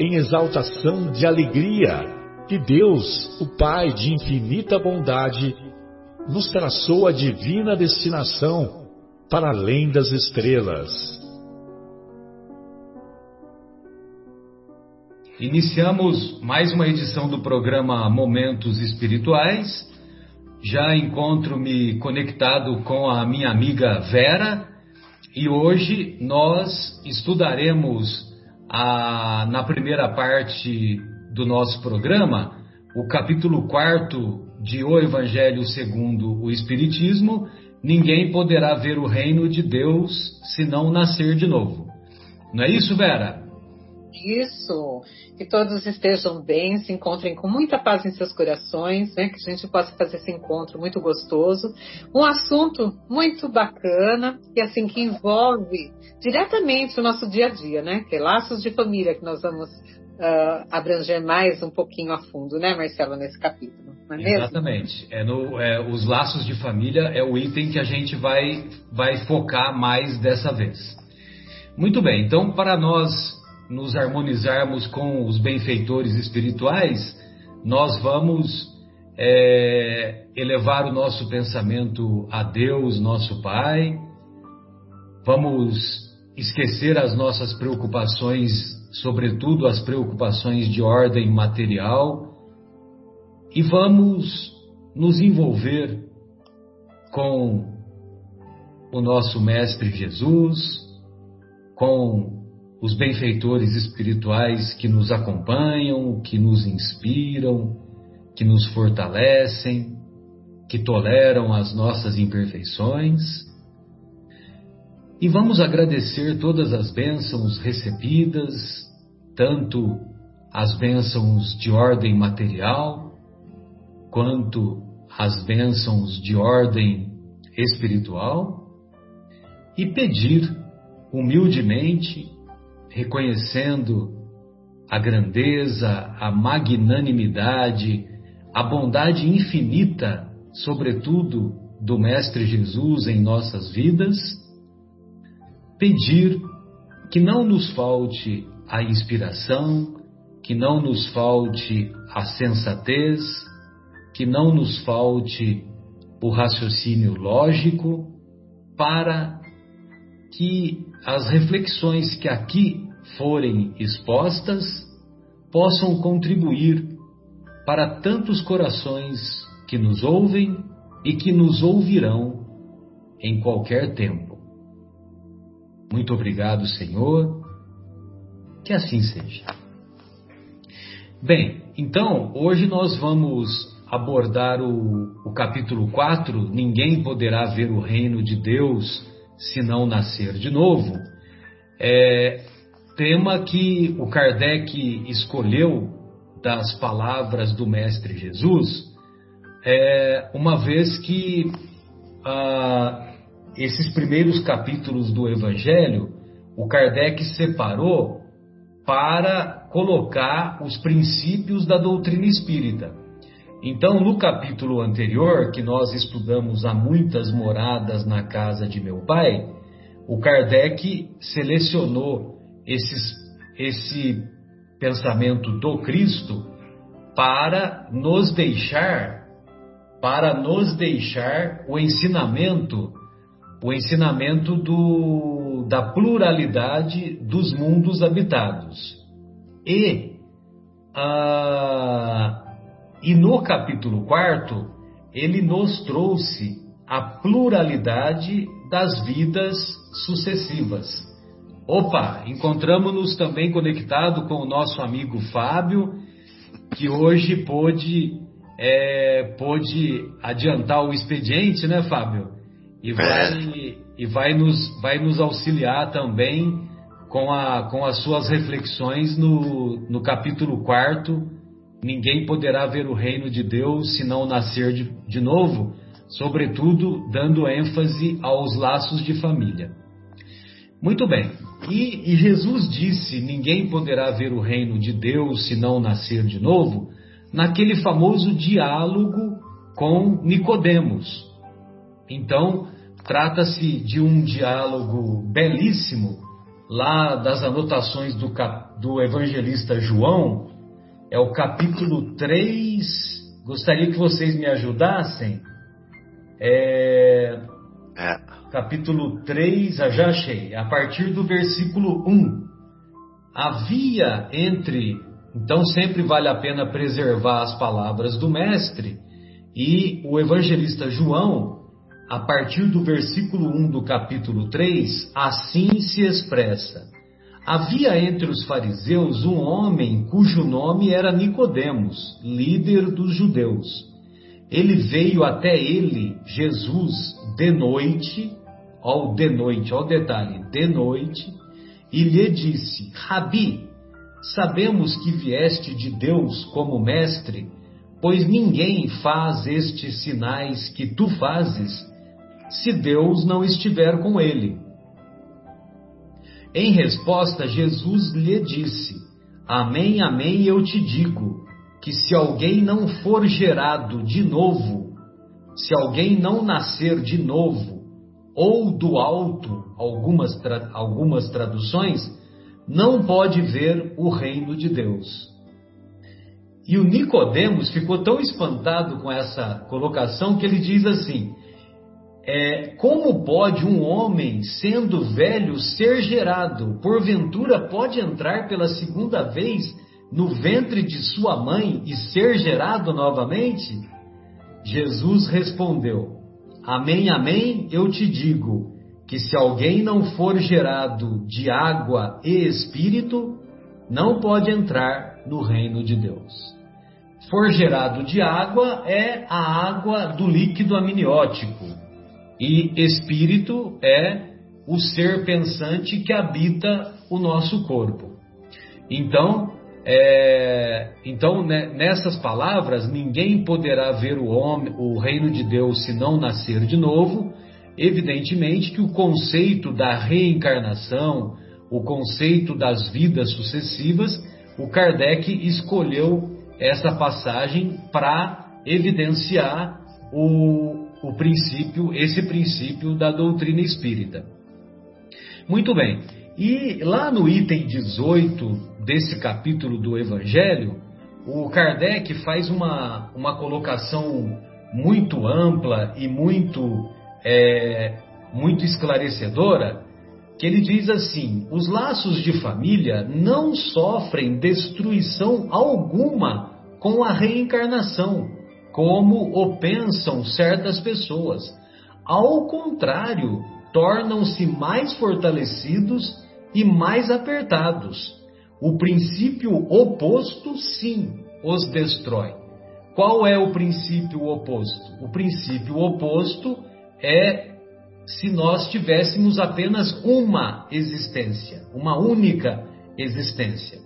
em exaltação de alegria que Deus, o Pai de infinita bondade, nos traçou a divina destinação para além das estrelas. Iniciamos mais uma edição do programa Momentos Espirituais. Já encontro-me conectado com a minha amiga Vera e hoje nós estudaremos a, na primeira parte do nosso programa, o capítulo 4 de O Evangelho segundo o Espiritismo, ninguém poderá ver o reino de Deus se não nascer de novo. Não é isso, Vera? Isso, que todos estejam bem, se encontrem com muita paz em seus corações, né? que a gente possa fazer esse encontro muito gostoso. Um assunto muito bacana, e assim, que envolve diretamente o nosso dia a dia, né? Que é laços de família, que nós vamos uh, abranger mais um pouquinho a fundo, né, Marcelo, nesse capítulo. Não é Exatamente. É no, é, os laços de família é o item que a gente vai, vai focar mais dessa vez. Muito bem, então, para nós nos harmonizarmos com os benfeitores espirituais, nós vamos é, elevar o nosso pensamento a Deus, nosso Pai, vamos esquecer as nossas preocupações, sobretudo as preocupações de ordem material, e vamos nos envolver com o nosso Mestre Jesus, com os benfeitores espirituais que nos acompanham, que nos inspiram, que nos fortalecem, que toleram as nossas imperfeições. E vamos agradecer todas as bênçãos recebidas, tanto as bênçãos de ordem material, quanto as bênçãos de ordem espiritual, e pedir humildemente reconhecendo a grandeza, a magnanimidade, a bondade infinita, sobretudo do Mestre Jesus em nossas vidas, pedir que não nos falte a inspiração, que não nos falte a sensatez, que não nos falte o raciocínio lógico, para que as reflexões que aqui forem expostas possam contribuir para tantos corações que nos ouvem e que nos ouvirão em qualquer tempo. Muito obrigado, Senhor. Que assim seja. Bem, então, hoje nós vamos abordar o, o capítulo 4: Ninguém poderá ver o reino de Deus se não nascer de novo, é tema que o Kardec escolheu das palavras do Mestre Jesus, é, uma vez que ah, esses primeiros capítulos do Evangelho, o Kardec separou para colocar os princípios da doutrina espírita. Então, no capítulo anterior, que nós estudamos há muitas moradas na casa de meu pai, o Kardec selecionou esses, esse pensamento do Cristo para nos deixar, para nos deixar o ensinamento, o ensinamento do, da pluralidade dos mundos habitados. E a E no capítulo 4, ele nos trouxe a pluralidade das vidas sucessivas. Opa, encontramos-nos também conectado com o nosso amigo Fábio, que hoje pôde, é, pôde adiantar o expediente, né, Fábio? E vai, e vai, nos, vai nos auxiliar também com, a, com as suas reflexões no, no capítulo 4 Ninguém poderá ver o reino de Deus se não nascer de, de novo, sobretudo dando ênfase aos laços de família. Muito bem. E, e, Jesus disse: Ninguém poderá ver o reino de Deus se não nascer de novo, naquele famoso diálogo com Nicodemos. Então, trata-se de um diálogo belíssimo, lá das anotações do, do evangelista João, é o capítulo 3. Gostaria que vocês me ajudassem. É, é. Capítulo 3, ah, já achei, a partir do versículo 1. Havia entre. Então, sempre vale a pena preservar as palavras do Mestre. E o evangelista João, a partir do versículo 1 do capítulo 3, assim se expressa. Havia entre os fariseus um homem cujo nome era Nicodemos, líder dos judeus. Ele veio até ele, Jesus, de noite, ao de noite, ao detalhe, de noite, e lhe disse: Rabi, sabemos que vieste de Deus como mestre, pois ninguém faz estes sinais que tu fazes, se Deus não estiver com ele. Em resposta, Jesus lhe disse: Amém, amém, eu te digo que se alguém não for gerado de novo, se alguém não nascer de novo, ou do alto, algumas, tra algumas traduções, não pode ver o reino de Deus. E o Nicodemos ficou tão espantado com essa colocação que ele diz assim: é, como pode um homem, sendo velho, ser gerado? Porventura pode entrar pela segunda vez no ventre de sua mãe e ser gerado novamente? Jesus respondeu: Amém, amém, eu te digo que se alguém não for gerado de água e espírito, não pode entrar no reino de Deus. For gerado de água é a água do líquido amniótico, e espírito é o ser pensante que habita o nosso corpo. Então, é, então né, nessas palavras, ninguém poderá ver o, homem, o reino de Deus se não nascer de novo. Evidentemente que o conceito da reencarnação, o conceito das vidas sucessivas, o Kardec escolheu essa passagem para evidenciar o, o princípio, esse princípio da doutrina espírita. Muito bem. E lá no item 18 desse capítulo do Evangelho, o Kardec faz uma, uma colocação muito ampla e muito, é, muito esclarecedora, que ele diz assim: os laços de família não sofrem destruição alguma com a reencarnação como o pensam certas pessoas. Ao contrário, tornam-se mais fortalecidos e mais apertados. O princípio oposto, sim, os destrói. Qual é o princípio oposto? O princípio oposto é se nós tivéssemos apenas uma existência, uma única existência.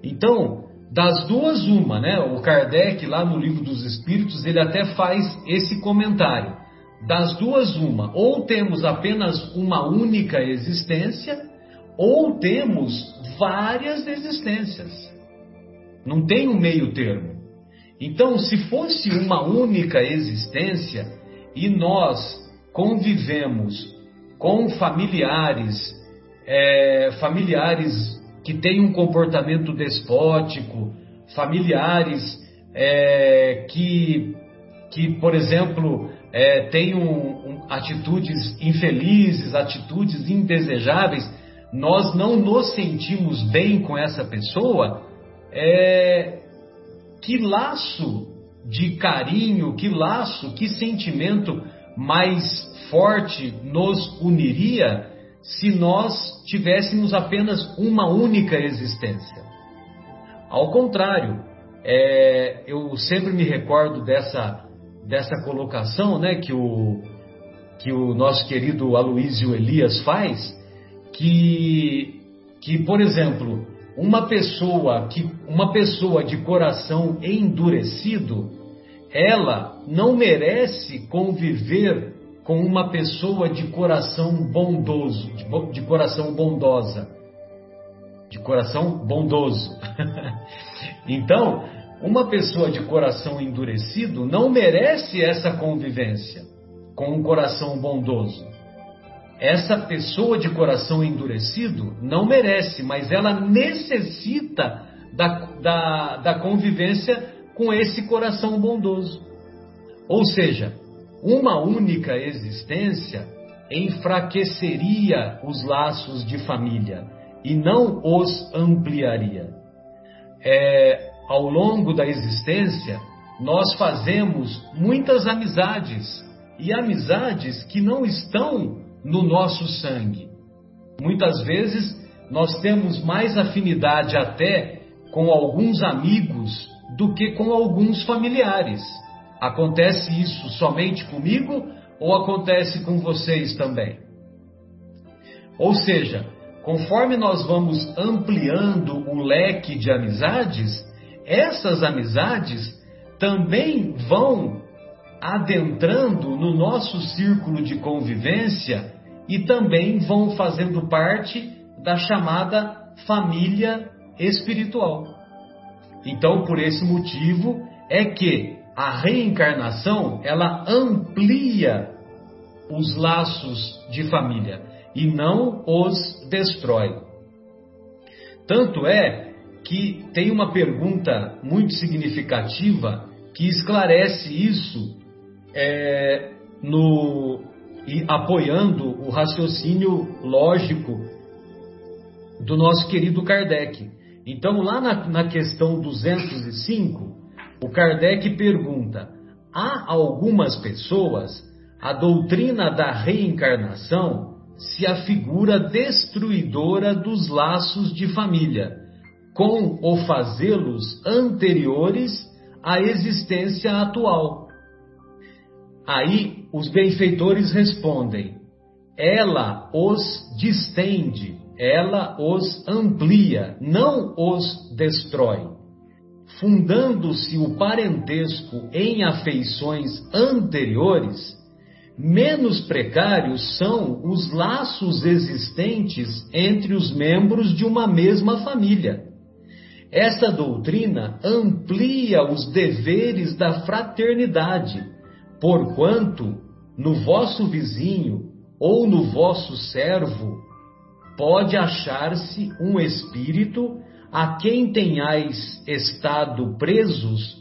Então, das duas, uma, né? O Kardec, lá no Livro dos Espíritos, ele até faz esse comentário. Das duas, uma. Ou temos apenas uma única existência, ou temos várias existências. Não tem um meio termo. Então, se fosse uma única existência e nós convivemos com familiares, é, familiares que têm um comportamento despótico, familiares é, que, que, por exemplo, é, têm um, um, atitudes infelizes, atitudes indesejáveis, nós não nos sentimos bem com essa pessoa, é, que laço de carinho, que laço, que sentimento mais forte nos uniria se nós tivéssemos apenas uma única existência. Ao contrário, é, eu sempre me recordo dessa, dessa colocação né, que, o, que o nosso querido Aloísio Elias faz, que, que, por exemplo, uma pessoa que uma pessoa de coração endurecido, ela não merece conviver com uma pessoa de coração bondoso, de, de coração bondosa, de coração bondoso. então, uma pessoa de coração endurecido não merece essa convivência com um coração bondoso essa pessoa de coração endurecido não merece, mas ela necessita da, da, da convivência com esse coração bondoso. Ou seja, uma única existência enfraqueceria os laços de família e não os ampliaria. É, ao longo da existência, nós fazemos muitas amizades e amizades que não estão no nosso sangue. Muitas vezes nós temos mais afinidade até com alguns amigos do que com alguns familiares. Acontece isso somente comigo ou acontece com vocês também? Ou seja, conforme nós vamos ampliando o leque de amizades, essas amizades também vão adentrando no nosso círculo de convivência e também vão fazendo parte da chamada família espiritual. Então, por esse motivo é que a reencarnação ela amplia os laços de família e não os destrói. Tanto é que tem uma pergunta muito significativa que esclarece isso é, no, e apoiando o raciocínio lógico do nosso querido Kardec. Então, lá na, na questão 205, o Kardec pergunta: há algumas pessoas a doutrina da reencarnação se afigura destruidora dos laços de família, com o fazê-los anteriores à existência atual Aí os benfeitores respondem: ela os distende, ela os amplia, não os destrói. Fundando-se o parentesco em afeições anteriores, menos precários são os laços existentes entre os membros de uma mesma família. Essa doutrina amplia os deveres da fraternidade Porquanto no vosso vizinho ou no vosso servo pode achar-se um espírito a quem tenhais estado presos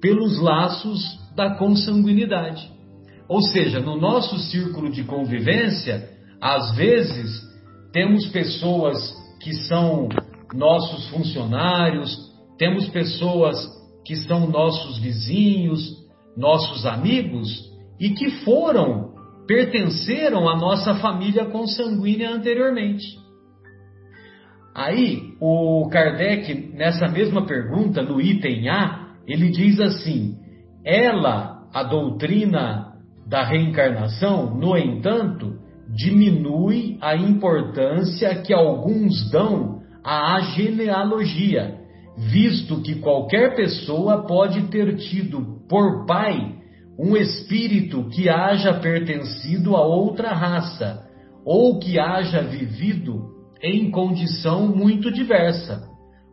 pelos laços da consanguinidade. Ou seja, no nosso círculo de convivência, às vezes temos pessoas que são nossos funcionários, temos pessoas que são nossos vizinhos, nossos amigos e que foram, pertenceram à nossa família consanguínea anteriormente. Aí, o Kardec, nessa mesma pergunta, no item A, ele diz assim: ela, a doutrina da reencarnação, no entanto, diminui a importância que alguns dão à genealogia, visto que qualquer pessoa pode ter tido por pai um espírito que haja pertencido a outra raça ou que haja vivido em condição muito diversa.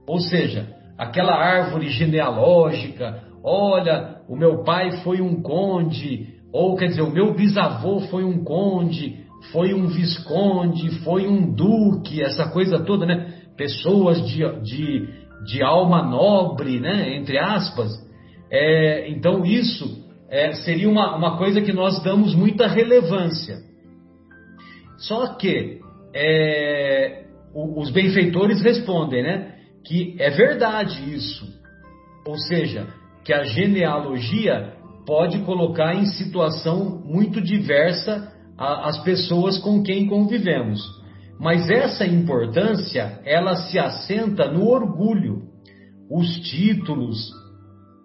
Ou seja, aquela árvore genealógica, olha, o meu pai foi um conde, ou quer dizer, o meu bisavô foi um conde, foi um visconde, foi um duque, essa coisa toda, né? Pessoas de, de, de alma nobre, né? Entre aspas, é, então, isso é, seria uma, uma coisa que nós damos muita relevância. Só que é, os benfeitores respondem, né? Que é verdade isso. Ou seja, que a genealogia pode colocar em situação muito diversa as pessoas com quem convivemos. Mas essa importância, ela se assenta no orgulho, os títulos,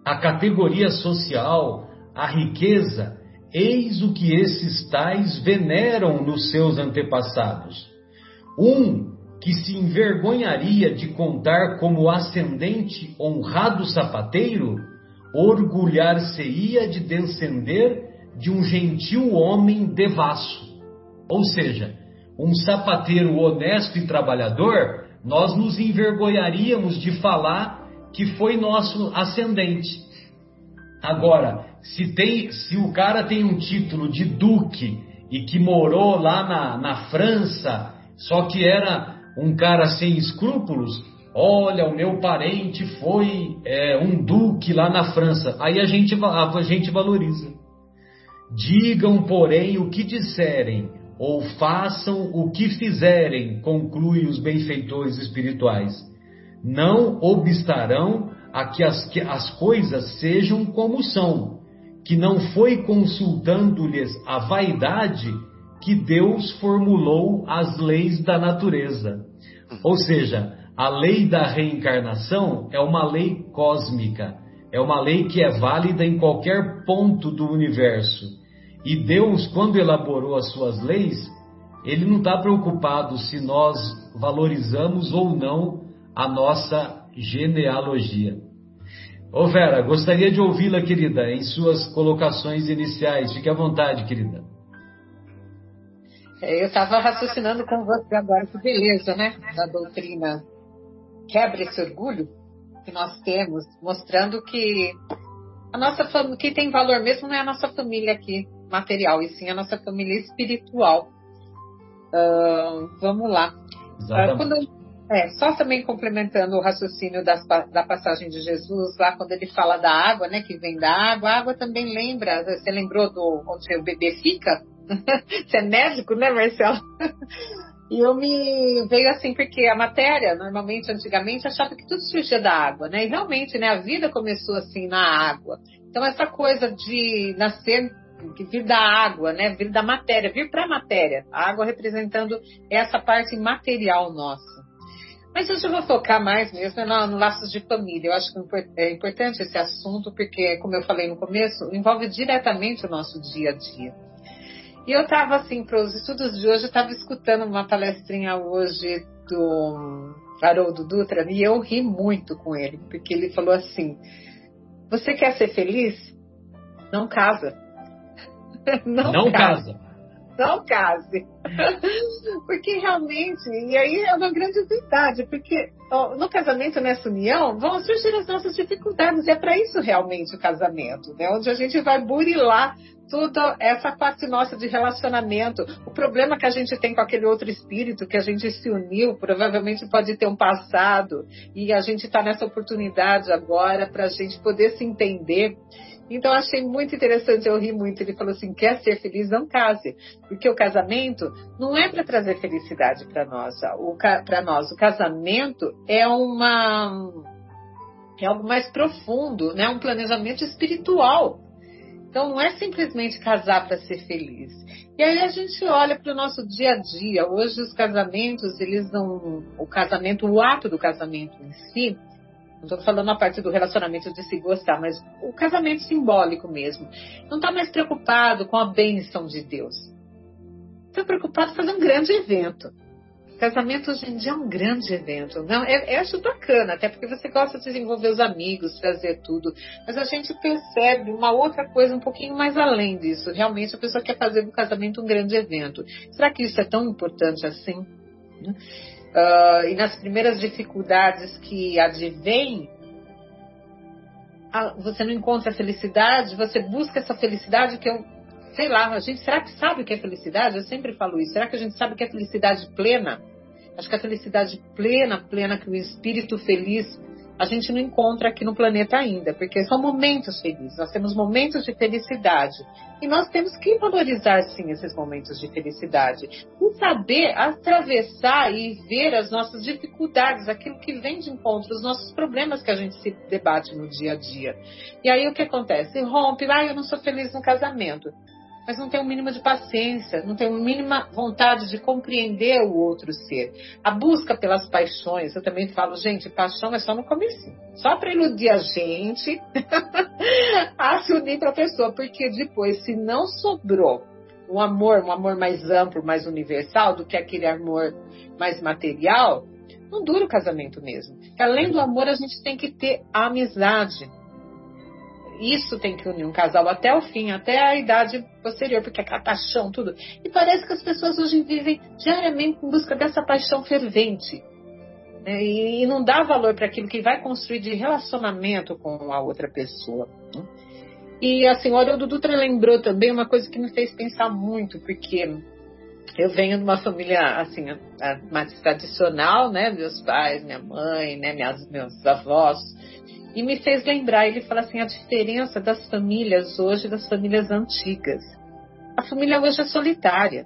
a categoria social, a riqueza, eis o que esses tais veneram nos seus antepassados. Um que se envergonharia de contar como ascendente honrado sapateiro, orgulhar-se-ia de descender de um gentil homem devasso. Ou seja, um sapateiro honesto e trabalhador, nós nos envergonharíamos de falar que foi nosso ascendente. Agora, se, tem, se o cara tem um título de duque e que morou lá na, na França, só que era um cara sem escrúpulos, olha, o meu parente foi é, um duque lá na França. Aí a gente, a gente valoriza. Digam, porém, o que disserem, ou façam o que fizerem, conclui os benfeitores espirituais. Não obstarão a que as, que as coisas sejam como são, que não foi consultando-lhes a vaidade que Deus formulou as leis da natureza. Ou seja, a lei da reencarnação é uma lei cósmica, é uma lei que é válida em qualquer ponto do universo. E Deus, quando elaborou as suas leis, ele não está preocupado se nós valorizamos ou não a nossa genealogia. Ô Vera, gostaria de ouvi-la, querida, em suas colocações iniciais. Fique à vontade, querida. É, eu estava raciocinando com você agora, que beleza, né? Da doutrina. Quebra esse orgulho que nós temos, mostrando que a nossa família, que tem valor mesmo não é a nossa família aqui, material, e sim a nossa família espiritual. Uh, vamos lá. Uh, quando, é, só também complementando o raciocínio das, da passagem de Jesus, lá quando ele fala da água, né, que vem da água, a água também lembra, você lembrou do onde o bebê fica? você é médico, né, Marcelo? E eu me veio assim, porque a matéria, normalmente, antigamente, achava que tudo surgia da água, né? E realmente, né, a vida começou assim na água. Então, essa coisa de nascer, de vir da água, né? Vir da matéria, vir para a matéria. A água representando essa parte material nossa. Mas hoje eu vou focar mais mesmo no, no laços de família. Eu acho que é importante esse assunto, porque, como eu falei no começo, envolve diretamente o nosso dia a dia. E eu estava, assim, para os estudos de hoje, eu estava escutando uma palestrinha hoje do Haroldo Dutra e eu ri muito com ele, porque ele falou assim: Você quer ser feliz? Não casa. Não, Não casa. casa não case. porque realmente, e aí é uma grande verdade, porque no casamento, nessa união, vão surgir as nossas dificuldades, e é para isso realmente o casamento, né? onde a gente vai burilar toda essa parte nossa de relacionamento. O problema que a gente tem com aquele outro espírito que a gente se uniu, provavelmente pode ter um passado, e a gente está nessa oportunidade agora para a gente poder se entender então achei muito interessante, eu ri muito. Ele falou assim: quer ser feliz, não case. Porque o casamento não é para trazer felicidade para nós. Para nós, o casamento é uma é algo mais profundo, né? Um planejamento espiritual. Então não é simplesmente casar para ser feliz. E aí a gente olha para o nosso dia a dia. Hoje os casamentos, eles não, o casamento, o ato do casamento em si, não estou falando a parte do relacionamento de se gostar, mas o casamento simbólico mesmo. Não está mais preocupado com a bênção de Deus. Está preocupado em fazer um grande evento. Casamento hoje em dia é um grande evento. Não, é, é acho bacana, até porque você gosta de desenvolver os amigos, fazer tudo. Mas a gente percebe uma outra coisa um pouquinho mais além disso. Realmente a pessoa quer fazer do casamento um grande evento. Será que isso é tão importante assim? Uh, e nas primeiras dificuldades que advêm, você não encontra felicidade, você busca essa felicidade que eu, sei lá, a gente, será que sabe o que é felicidade? Eu sempre falo isso. Será que a gente sabe o que é felicidade plena? Acho que a felicidade plena, plena, que o espírito feliz a gente não encontra aqui no planeta ainda, porque são momentos felizes, nós temos momentos de felicidade. E nós temos que valorizar, sim, esses momentos de felicidade. E saber atravessar e ver as nossas dificuldades, aquilo que vem de encontro, os nossos problemas que a gente se debate no dia a dia. E aí o que acontece? Rompe, ah, eu não sou feliz no casamento mas não tem o mínimo de paciência, não tem uma mínima vontade de compreender o outro ser. A busca pelas paixões, eu também falo, gente, paixão é só no começo, só para iludir a gente a se unir para a pessoa, porque depois, se não sobrou um amor, um amor mais amplo, mais universal do que aquele amor mais material, não dura o casamento mesmo. Além do amor, a gente tem que ter a amizade isso tem que unir um casal até o fim, até a idade posterior, porque aquela paixão, tudo. E parece que as pessoas hoje vivem diariamente em busca dessa paixão fervente. Né? E, não dá valor para aquilo que vai construir de relacionamento com a outra pessoa. Né? E a senhora Dutra lembrou também uma coisa que me fez pensar muito, porque eu venho de uma família assim mais tradicional, né? Meus pais, minha mãe, né? Minhas, meus avós e me fez lembrar, ele fala assim, a diferença das famílias hoje das famílias antigas. A família hoje é solitária.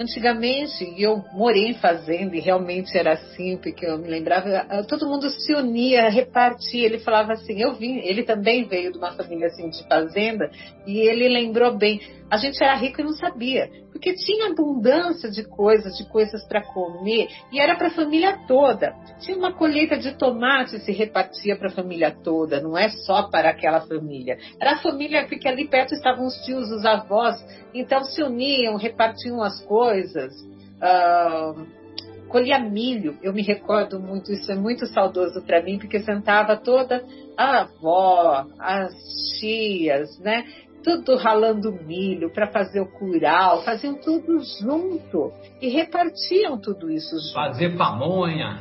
Antigamente, eu morei em fazenda e realmente era assim, porque eu me lembrava, todo mundo se unia, repartia. Ele falava assim, eu vim, ele também veio de uma família assim de fazenda e ele lembrou bem. A gente era rico e não sabia, porque tinha abundância de coisas, de coisas para comer e era para a família toda. Tinha uma colheita de tomate se repartia para a família toda, não é só para aquela família. Era a família porque ali perto estavam os tios, os avós, então se uniam, repartiam as coisas. Uh, colhia milho, eu me recordo muito, isso é muito saudoso para mim, porque sentava toda a avó, as tias, né? Tudo ralando milho para fazer o curau, faziam tudo junto e repartiam tudo isso junto. Fazer pamonha.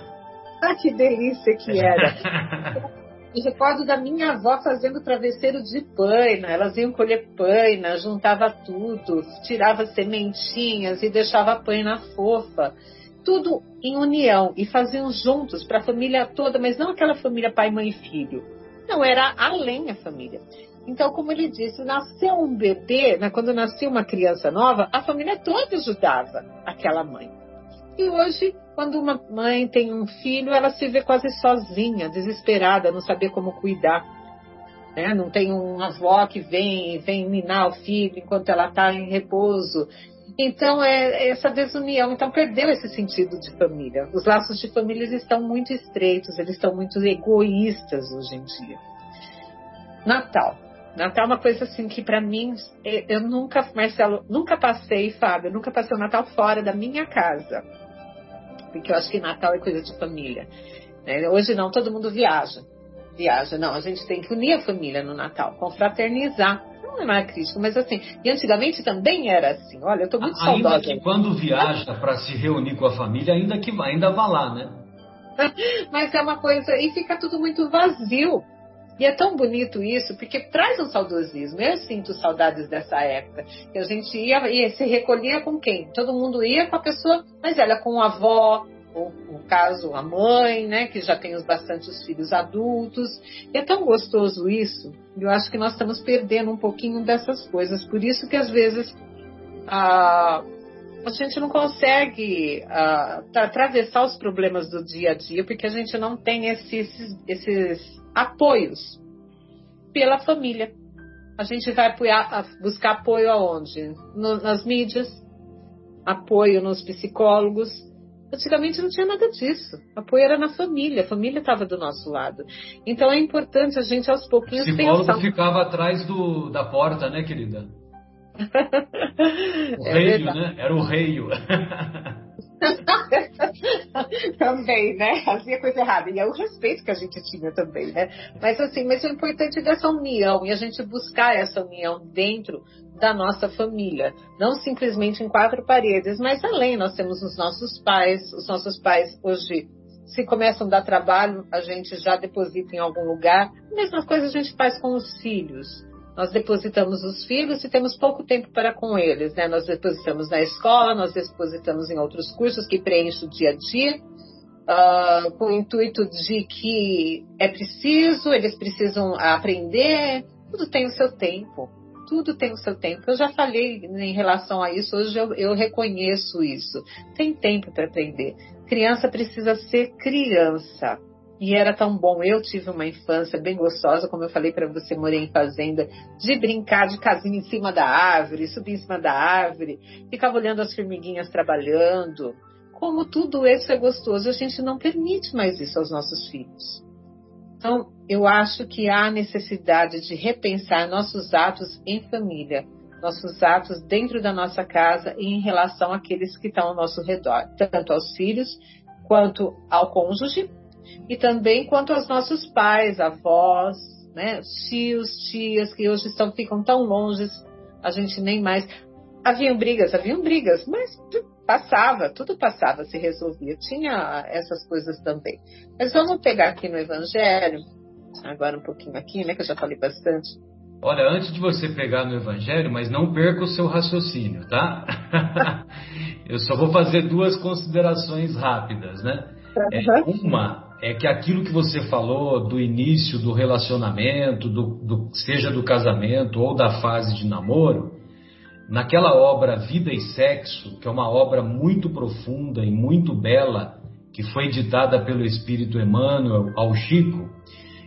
Ah, que delícia que era. Me recordo da minha avó fazendo travesseiro de paina. Elas iam colher paina, juntava tudo, tirava sementinhas e deixava a paina fofa. Tudo em união e faziam juntos para a família toda, mas não aquela família pai, mãe e filho. Não, era além a família. Então, como ele disse, nasceu um bebê, né, quando nascia uma criança nova, a família toda ajudava aquela mãe. E hoje, quando uma mãe tem um filho, ela se vê quase sozinha, desesperada, não saber como cuidar. Né? Não tem uma avó que vem, vem minar o filho enquanto ela está em repouso. Então, é essa desunião. Então, perdeu esse sentido de família. Os laços de família estão muito estreitos, eles estão muito egoístas hoje em dia. Natal. Natal é uma coisa assim que para mim, eu nunca, Marcelo, nunca passei, Fábio, nunca passei o Natal fora da minha casa. Porque eu acho que Natal é coisa de família. Né? Hoje não, todo mundo viaja. Viaja, não, a gente tem que unir a família no Natal, confraternizar. Não é crítico, mas assim, e antigamente também era assim. Olha, eu estou muito ainda saudosa. Que quando viaja para se reunir com a família, ainda que ainda vá lá, né? mas é uma coisa, e fica tudo muito vazio. E é tão bonito isso, porque traz um saudosismo. Eu sinto saudades dessa época. A gente ia e se recolhia com quem? Todo mundo ia com a pessoa mais velha, com a avó, ou no caso a mãe, né, que já tem os bastantes filhos adultos. E é tão gostoso isso. Eu acho que nós estamos perdendo um pouquinho dessas coisas. Por isso que às vezes a, a gente não consegue atravessar os problemas do dia a dia, porque a gente não tem esses, esses apoios pela família. A gente vai apoiar, buscar apoio aonde? No, nas mídias, apoio nos psicólogos. Antigamente não tinha nada disso. Apoio era na família, a família estava do nosso lado. Então é importante a gente aos pouquinhos o psicólogo pensar. ficava atrás do, da porta, né, querida? O é reio, né? Era o reio. também, né? Fazia coisa errada. E é o respeito que a gente tinha também, né? Mas assim, mas o importante é dessa união e a gente buscar essa união dentro da nossa família. Não simplesmente em quatro paredes, mas além. Nós temos os nossos pais, os nossos pais hoje se começam a dar trabalho, a gente já deposita em algum lugar. Mesma coisa a gente faz com os filhos. Nós depositamos os filhos e temos pouco tempo para com eles, né? Nós depositamos na escola, nós depositamos em outros cursos que preenchem o dia a dia uh, com o intuito de que é preciso, eles precisam aprender, tudo tem o seu tempo. Tudo tem o seu tempo. Eu já falei em relação a isso, hoje eu, eu reconheço isso. Tem tempo para aprender. Criança precisa ser criança. E era tão bom. Eu tive uma infância bem gostosa, como eu falei para você, morei em fazenda, de brincar de casinha em cima da árvore, subir em cima da árvore, ficava olhando as formiguinhas trabalhando. Como tudo isso é gostoso, a gente não permite mais isso aos nossos filhos. Então, eu acho que há necessidade de repensar nossos atos em família, nossos atos dentro da nossa casa e em relação àqueles que estão ao nosso redor, tanto aos filhos quanto ao cônjuge e também quanto aos nossos pais, avós, né, tios, tias que hoje estão ficam tão longe, a gente nem mais haviam brigas, haviam brigas, mas passava, tudo passava, se resolvia. Tinha essas coisas também. Mas vamos pegar aqui no Evangelho, agora um pouquinho aqui, né, que eu já falei bastante. Olha, antes de você pegar no Evangelho, mas não perca o seu raciocínio, tá? eu só vou fazer duas considerações rápidas, né? É, uma é que aquilo que você falou do início do relacionamento, do, do, seja do casamento ou da fase de namoro, naquela obra Vida e Sexo, que é uma obra muito profunda e muito bela, que foi editada pelo Espírito Emmanuel ao Chico,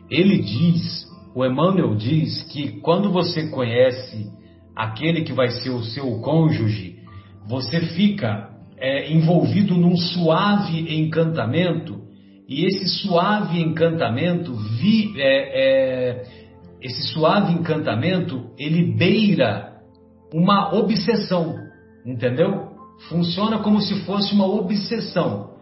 ele diz, o Emmanuel diz que quando você conhece aquele que vai ser o seu cônjuge, você fica é, envolvido num suave encantamento e esse suave encantamento, vi, é, é, esse suave encantamento, ele beira uma obsessão, entendeu? Funciona como se fosse uma obsessão.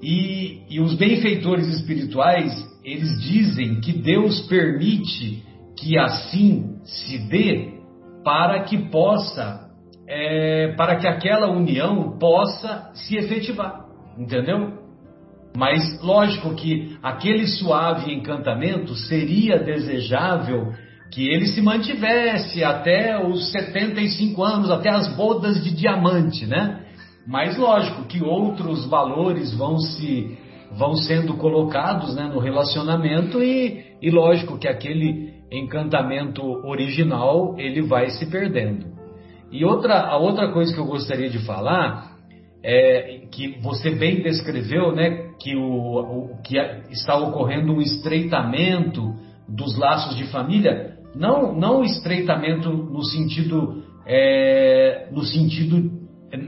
E, e os benfeitores espirituais, eles dizem que Deus permite que assim se dê para que possa, é, para que aquela união possa se efetivar, entendeu? Mas lógico que aquele suave encantamento seria desejável que ele se mantivesse até os 75 anos, até as bodas de diamante, né? Mas lógico que outros valores vão se vão sendo colocados né, no relacionamento e, e lógico que aquele encantamento original ele vai se perdendo. E outra, a outra coisa que eu gostaria de falar é, que você bem descreveu, né, que, o, o, que está ocorrendo um estreitamento dos laços de família, não, não estreitamento no sentido, é, no sentido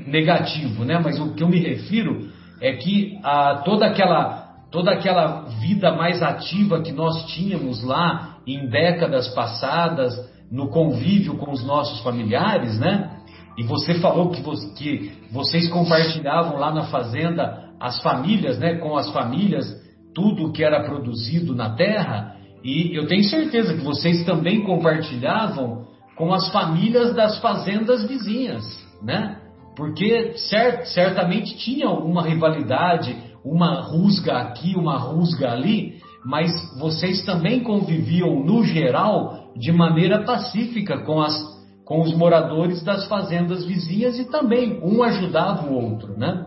negativo, né, mas o que eu me refiro é que a, toda, aquela, toda aquela vida mais ativa que nós tínhamos lá em décadas passadas, no convívio com os nossos familiares, né, e você falou que, que vocês compartilhavam lá na fazenda as famílias, né, com as famílias, tudo que era produzido na terra. E eu tenho certeza que vocês também compartilhavam com as famílias das fazendas vizinhas, né? Porque cert, certamente tinha uma rivalidade, uma rusga aqui, uma rusga ali, mas vocês também conviviam no geral de maneira pacífica com as com os moradores das fazendas vizinhas e também um ajudava o outro, né?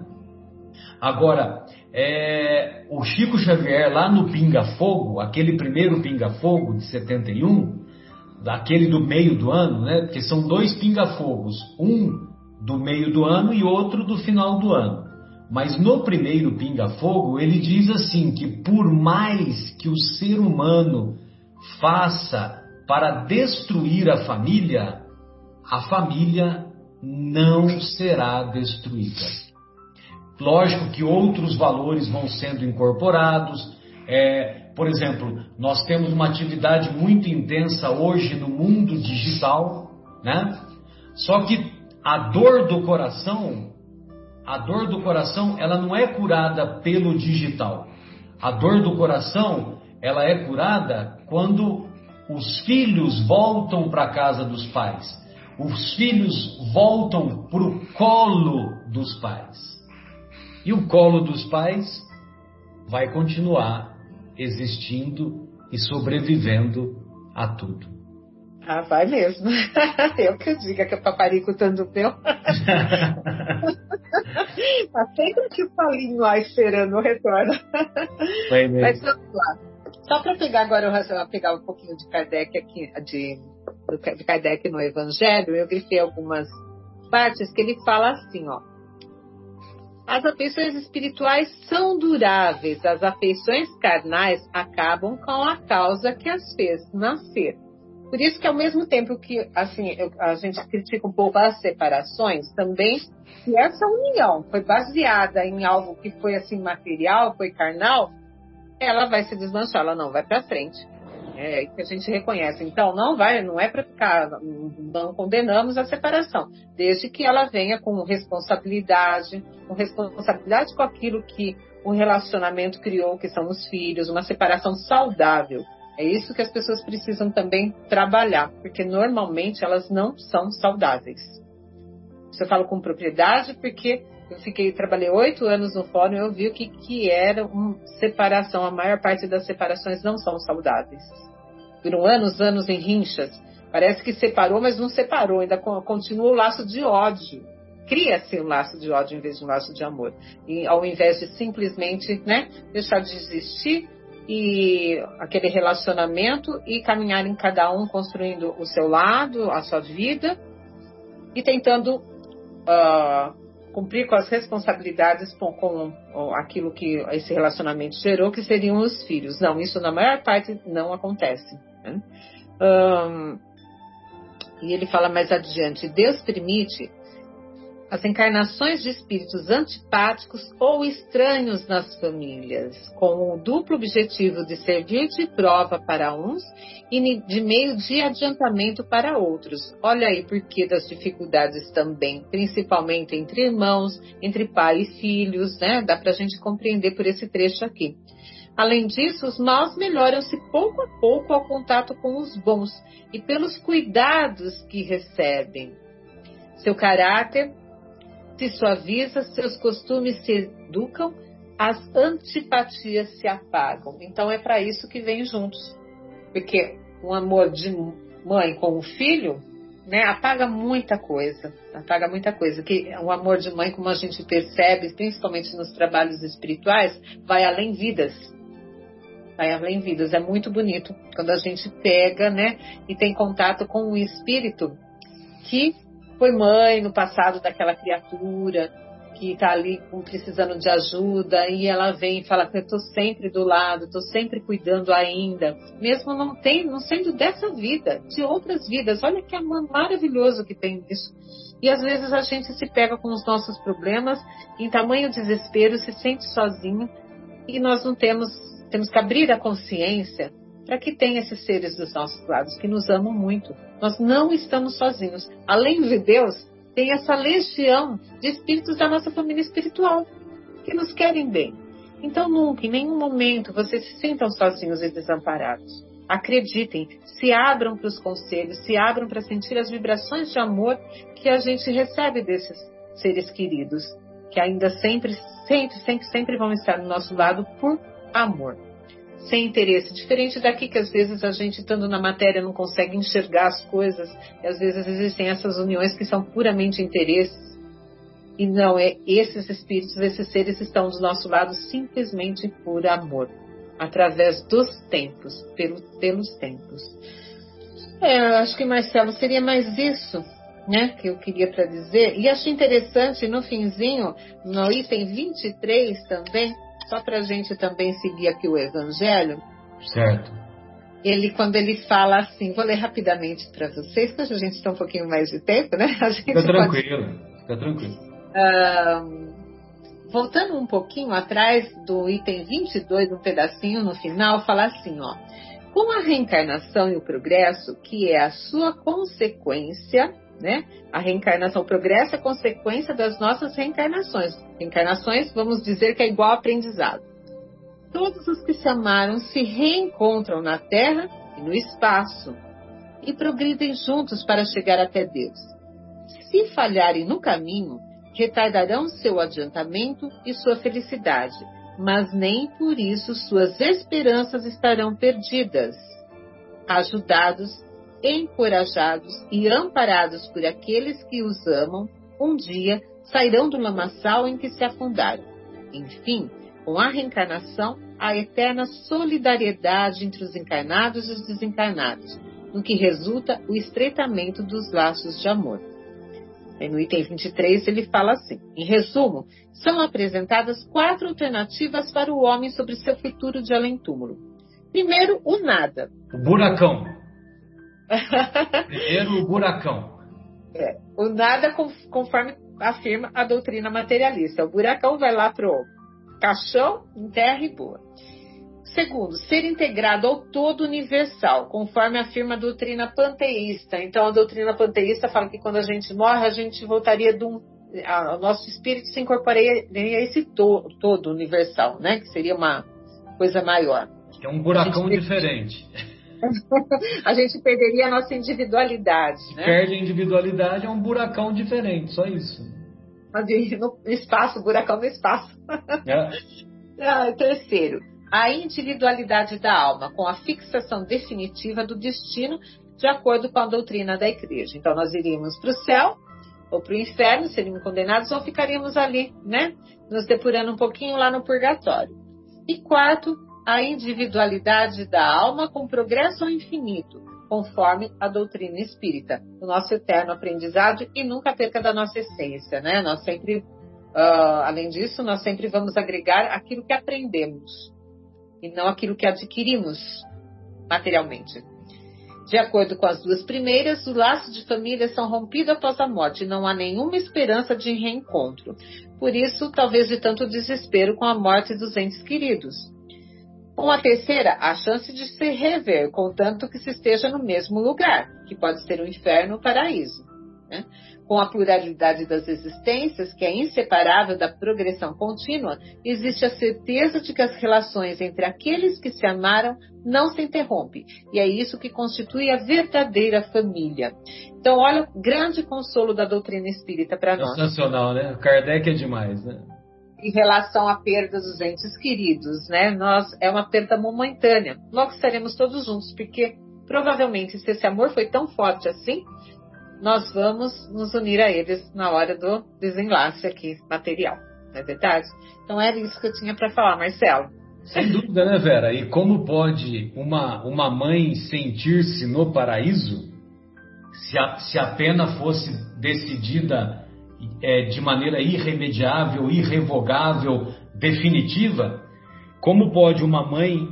Agora, é, o Chico Xavier lá no Pinga Fogo, aquele primeiro Pinga Fogo de 71, daquele do meio do ano, né? Porque são dois Pinga Fogos, um do meio do ano e outro do final do ano. Mas no primeiro Pinga Fogo, ele diz assim que por mais que o ser humano faça para destruir a família, a família não será destruída. Lógico que outros valores vão sendo incorporados. É, por exemplo, nós temos uma atividade muito intensa hoje no mundo digital, né? Só que a dor do coração, a dor do coração, ela não é curada pelo digital. A dor do coração, ela é curada quando os filhos voltam para a casa dos pais os filhos voltam para o colo dos pais. E o colo dos pais vai continuar existindo e sobrevivendo a tudo. Ah, vai mesmo. Eu que diga que é paparico tanto meu. tá sempre que o Paulinho lá esperando o retorno. Mas vamos lá. Só para pegar agora, pegar um pouquinho de Kardec aqui, de, de Kardec no Evangelho, eu grifei algumas partes que ele fala assim, ó. As afeições espirituais são duráveis, as afeições carnais acabam com a causa que as fez nascer. Por isso que ao mesmo tempo que assim eu, a gente critica um pouco as separações, também se essa união foi baseada em algo que foi assim material, foi carnal, ela vai se desmanchar, ela não vai para frente. É que a gente reconhece. Então não vai, não é para ficar, não condenamos a separação, desde que ela venha com responsabilidade, com responsabilidade com aquilo que o relacionamento criou, que são os filhos, uma separação saudável é isso que as pessoas precisam também trabalhar, porque normalmente elas não são saudáveis. Isso eu falo com propriedade porque fiquei, trabalhei oito anos no fórum eu vi o que, que era uma separação. A maior parte das separações não são saudáveis. Duram anos, anos em rinchas. Parece que separou, mas não separou, ainda continua o laço de ódio. Cria-se um laço de ódio em vez de um laço de amor. E ao invés de simplesmente né, deixar de existir, e aquele relacionamento e caminhar em cada um construindo o seu lado, a sua vida e tentando uh, cumprir com as responsabilidades com, com, aquilo que esse relacionamento gerou, que seriam os filhos. Não, isso na maior parte não acontece. Né? Um, e ele fala mais adiante: Deus permite as encarnações de espíritos antipáticos ou estranhos nas famílias, com o duplo objetivo de servir de prova para uns e de meio de adiantamento para outros. Olha aí por que das dificuldades também, principalmente entre irmãos, entre pai e filhos, né? Dá para a gente compreender por esse trecho aqui. Além disso, os maus melhoram-se pouco a pouco ao contato com os bons e pelos cuidados que recebem. Seu caráter se suaviza, seus costumes se educam, as antipatias se apagam. Então é para isso que vem juntos. Porque um amor de mãe com o filho, né, apaga muita coisa. Apaga muita coisa. Que o amor de mãe, como a gente percebe, principalmente nos trabalhos espirituais, vai além vidas. Vai além vidas. É muito bonito quando a gente pega, né, e tem contato com um espírito que foi mãe no passado daquela criatura que está ali precisando de ajuda e ela vem e fala que eu estou sempre do lado, estou sempre cuidando ainda, mesmo não tem, não sendo dessa vida, de outras vidas. Olha que maravilhoso que tem isso. E às vezes a gente se pega com os nossos problemas em tamanho desespero, se sente sozinho e nós não temos, temos que abrir a consciência para que tenha esses seres dos nossos lados que nos amam muito. Nós não estamos sozinhos. Além de Deus, tem essa legião de espíritos da nossa família espiritual que nos querem bem. Então, nunca, em nenhum momento, vocês se sintam sozinhos e desamparados. Acreditem, se abram para os conselhos, se abram para sentir as vibrações de amor que a gente recebe desses seres queridos, que ainda sempre, sempre, sempre, sempre vão estar do nosso lado por amor sem interesse. Diferente daqui que às vezes a gente estando na matéria não consegue enxergar as coisas, e às vezes existem essas uniões que são puramente interesses. E não é esses espíritos, esses seres estão do nosso lado simplesmente por amor, através dos tempos, pelo, pelos tempos. É, acho que Marcelo seria mais isso, né, que eu queria para dizer. E acho interessante no finzinho, no item 23 também, só para a gente também seguir aqui o Evangelho. Certo. Ele, quando ele fala assim, vou ler rapidamente para vocês, porque a gente está um pouquinho mais de tempo, né? A gente fica tranquilo, pode... fica tranquilo. Uh, voltando um pouquinho atrás do item 22, um pedacinho no final, fala assim, ó. Com a reencarnação e o progresso, que é a sua consequência, né? A reencarnação, o progresso é consequência das nossas reencarnações. Reencarnações, vamos dizer que é igual aprendizado. Todos os que se amaram se reencontram na Terra e no espaço e progridem juntos para chegar até Deus. Se falharem no caminho, retardarão seu adiantamento e sua felicidade, mas nem por isso suas esperanças estarão perdidas. Ajudados encorajados e amparados por aqueles que os amam, um dia sairão do lamaçal em que se afundaram. Enfim, com a reencarnação, a eterna solidariedade entre os encarnados e os desencarnados, no que resulta o estreitamento dos laços de amor. No item 23 ele fala assim: em resumo, são apresentadas quatro alternativas para o homem sobre seu futuro de além-túmulo. Primeiro, o nada. O buracão. Primeiro, o buracão. É, o nada, conforme afirma a doutrina materialista. O buracão vai lá pro caixão, em terra e boa. Segundo, ser integrado ao todo universal, conforme afirma a doutrina panteísta. Então, a doutrina panteísta fala que quando a gente morre, a gente voltaria de um. A, o nosso espírito se incorporaria a esse to, todo universal, né? Que seria uma coisa maior. É um buracão diferente. a gente perderia a nossa individualidade. Né? Perde a individualidade, é um buracão diferente, só isso. No espaço, buracão no espaço. É. ah, terceiro, a individualidade da alma, com a fixação definitiva do destino, de acordo com a doutrina da igreja. Então, nós iríamos para o céu ou para o inferno, seríamos condenados, ou ficaríamos ali, né? Nos depurando um pouquinho lá no purgatório. E quarto, a individualidade da alma com progresso ao infinito, conforme a doutrina espírita, o nosso eterno aprendizado e nunca perca da nossa essência, né? Nós sempre, uh, além disso, nós sempre vamos agregar aquilo que aprendemos e não aquilo que adquirimos materialmente. De acordo com as duas primeiras, os laços de família são rompidos após a morte e não há nenhuma esperança de reencontro. Por isso, talvez de tanto desespero com a morte dos entes queridos. Com a terceira, a chance de se rever, contanto que se esteja no mesmo lugar, que pode ser o inferno ou o paraíso. Né? Com a pluralidade das existências, que é inseparável da progressão contínua, existe a certeza de que as relações entre aqueles que se amaram não se interrompem. E é isso que constitui a verdadeira família. Então, olha o grande consolo da doutrina espírita para nós. Sensacional, né? Kardec é demais, né? Em relação à perda dos entes queridos, né? Nós é uma perda momentânea. Logo estaremos todos juntos, porque provavelmente se esse amor foi tão forte assim, nós vamos nos unir a eles na hora do desenlace aqui material. Não é verdade? Então era isso que eu tinha para falar, Marcelo. Sem dúvida, né, Vera? E como pode uma, uma mãe sentir-se no paraíso se a, se a pena fosse decidida é, de maneira irremediável, irrevogável, definitiva? Como pode uma mãe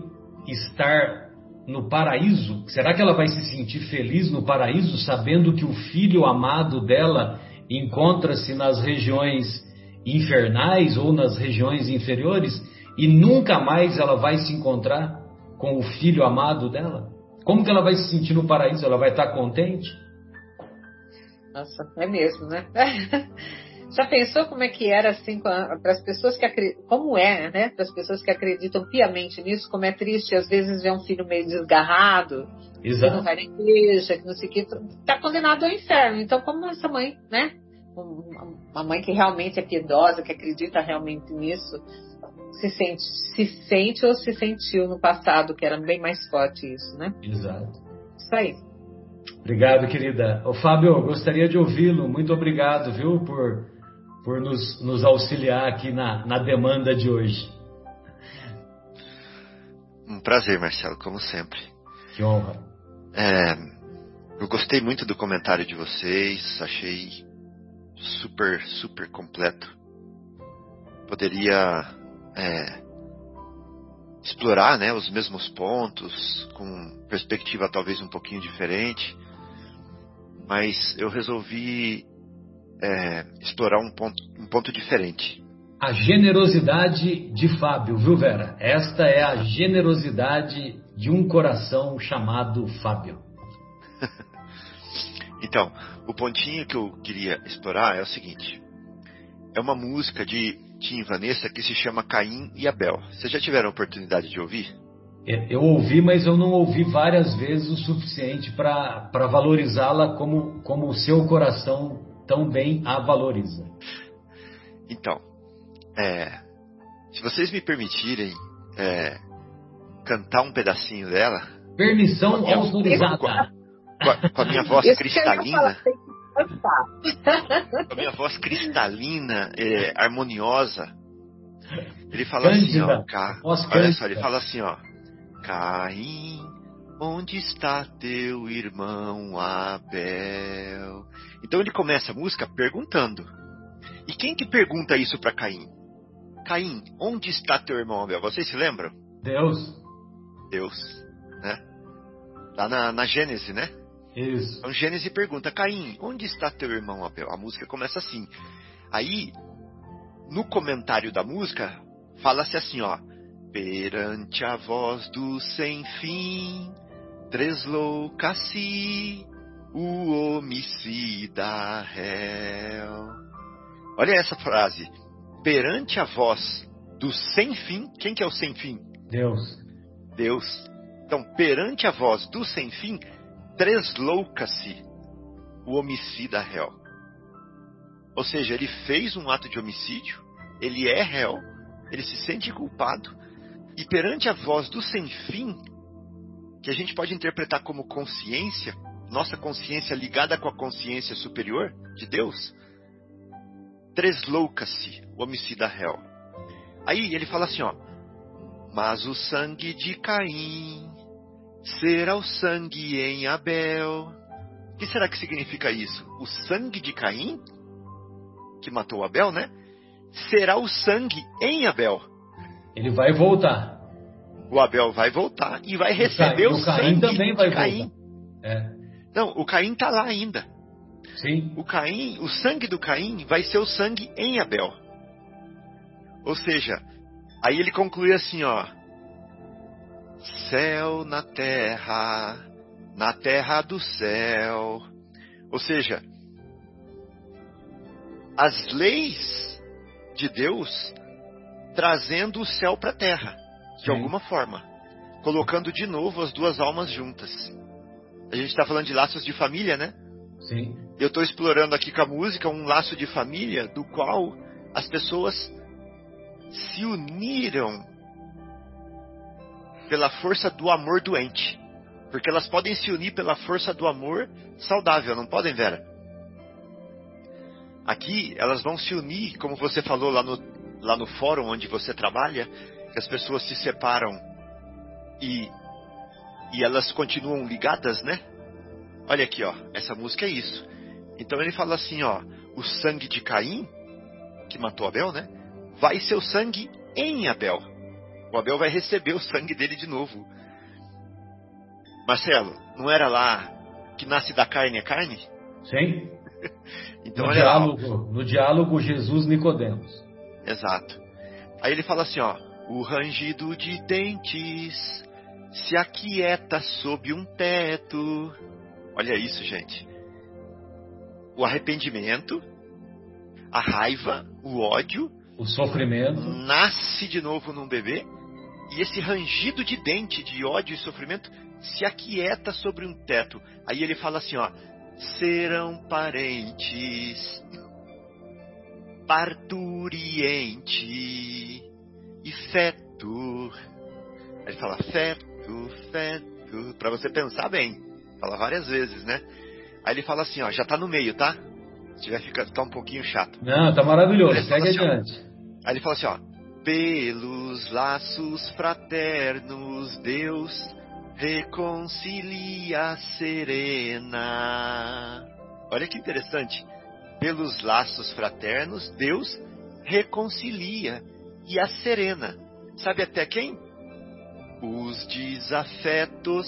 estar no paraíso? Será que ela vai se sentir feliz no paraíso sabendo que o filho amado dela encontra-se nas regiões infernais ou nas regiões inferiores e nunca mais ela vai se encontrar com o filho amado dela? Como que ela vai se sentir no paraíso? Ela vai estar contente? Nossa, é mesmo, né? Já pensou como é que era assim para as pessoas que acreditam, como é, né? Para as pessoas que acreditam piamente nisso, como é triste às vezes ver um filho meio desgarrado, Exato. que não vai na igreja, que não sei o que, está condenado ao inferno. Então, como essa mãe, né? Uma mãe que realmente é piedosa, que acredita realmente nisso, se sente, se sente ou se sentiu no passado, que era bem mais forte isso, né? Exato. Isso aí. Obrigado, querida. O Fábio, gostaria de ouvi-lo. Muito obrigado, viu, por por nos, nos auxiliar aqui na, na demanda de hoje. Um prazer, Marcelo, como sempre. Que honra. É, eu gostei muito do comentário de vocês, achei super, super completo. Poderia é, explorar né, os mesmos pontos, com perspectiva talvez um pouquinho diferente, mas eu resolvi é, explorar um ponto, um ponto diferente. A generosidade de Fábio, viu, Vera? Esta é a generosidade de um coração chamado Fábio. então, o pontinho que eu queria explorar é o seguinte: é uma música de Tim Vanessa que se chama Caim e Abel. Vocês já tiveram a oportunidade de ouvir? É, eu ouvi, mas eu não ouvi várias vezes o suficiente para valorizá-la como, como o seu coração tão bem a valoriza. Então, é, se vocês me permitirem é, cantar um pedacinho dela. Permissão autorizada. Com a, com a, minha voz cristalina. com a minha voz cristalina, é, harmoniosa. Ele fala assim, ó, Ca... olha só, ele fala assim, ó, Caim, onde está teu irmão Abel? Então ele começa a música perguntando. E quem que pergunta isso para Caim? Caim, onde está teu irmão Abel? Vocês se lembram? Deus. Deus, né? Lá na, na Gênesis, né? Isso. Então Gênesis pergunta, Caim, onde está teu irmão Abel? A música começa assim. Aí, no comentário da música, fala-se assim, ó. Perante a voz do sem fim, treslouca-se o homicida réu. Olha essa frase. Perante a voz do sem fim, quem que é o sem fim? Deus. Deus. Então, perante a voz do sem fim, treslouca-se o homicida réu. Ou seja, ele fez um ato de homicídio, ele é réu, ele se sente culpado, e perante a voz do sem fim, que a gente pode interpretar como consciência, nossa consciência ligada com a consciência superior de Deus, treslouca-se o homicida réu. Aí ele fala assim, ó, mas o sangue de Caim será o sangue em Abel. O que será que significa isso? O sangue de Caim, que matou Abel, né? Será o sangue em Abel. Ele vai voltar. O Abel vai voltar e vai receber o, o, o Caim sangue também vai Caim. Voltar. É. Não, o Caim está lá ainda. Sim. O Caim, o sangue do Caim vai ser o sangue em Abel. Ou seja, aí ele conclui assim, ó: Céu na terra, na terra do céu. Ou seja, as leis de Deus trazendo o céu para a terra, de Sim. alguma forma, colocando de novo as duas almas juntas. A gente está falando de laços de família, né? Sim. Eu estou explorando aqui com a música um laço de família do qual as pessoas se uniram pela força do amor doente. Porque elas podem se unir pela força do amor saudável, não podem, Vera? Aqui elas vão se unir, como você falou lá no, lá no fórum onde você trabalha, que as pessoas se separam e, e elas continuam ligadas, né? Olha aqui, ó, essa música é isso. Então ele fala assim, ó, o sangue de Caim, que matou Abel, né? Vai ser o sangue em Abel. O Abel vai receber o sangue dele de novo. Marcelo, não era lá que nasce da carne é carne? Sim. Então no, olha lá, diálogo, no diálogo Jesus Nicodemos. Exato. Aí ele fala assim, ó, o rangido de dentes se aquieta sob um teto. Olha isso, gente. O arrependimento, a raiva, o ódio O sofrimento. nasce de novo num bebê e esse rangido de dente de ódio e sofrimento se aquieta sobre um teto. Aí ele fala assim, ó, serão parentes parturiente e feto. Aí ele fala feto, feto, para você pensar bem. Fala várias vezes, né? Aí ele fala assim, ó, já tá no meio, tá? Se tiver ficar tá um pouquinho chato. Não, tá maravilhoso. Segue assim, ó, adiante. Aí ele fala assim, ó, pelos laços fraternos Deus reconcilia a serena. Olha que interessante. Pelos laços fraternos Deus reconcilia e a serena. Sabe até quem? Os desafetos.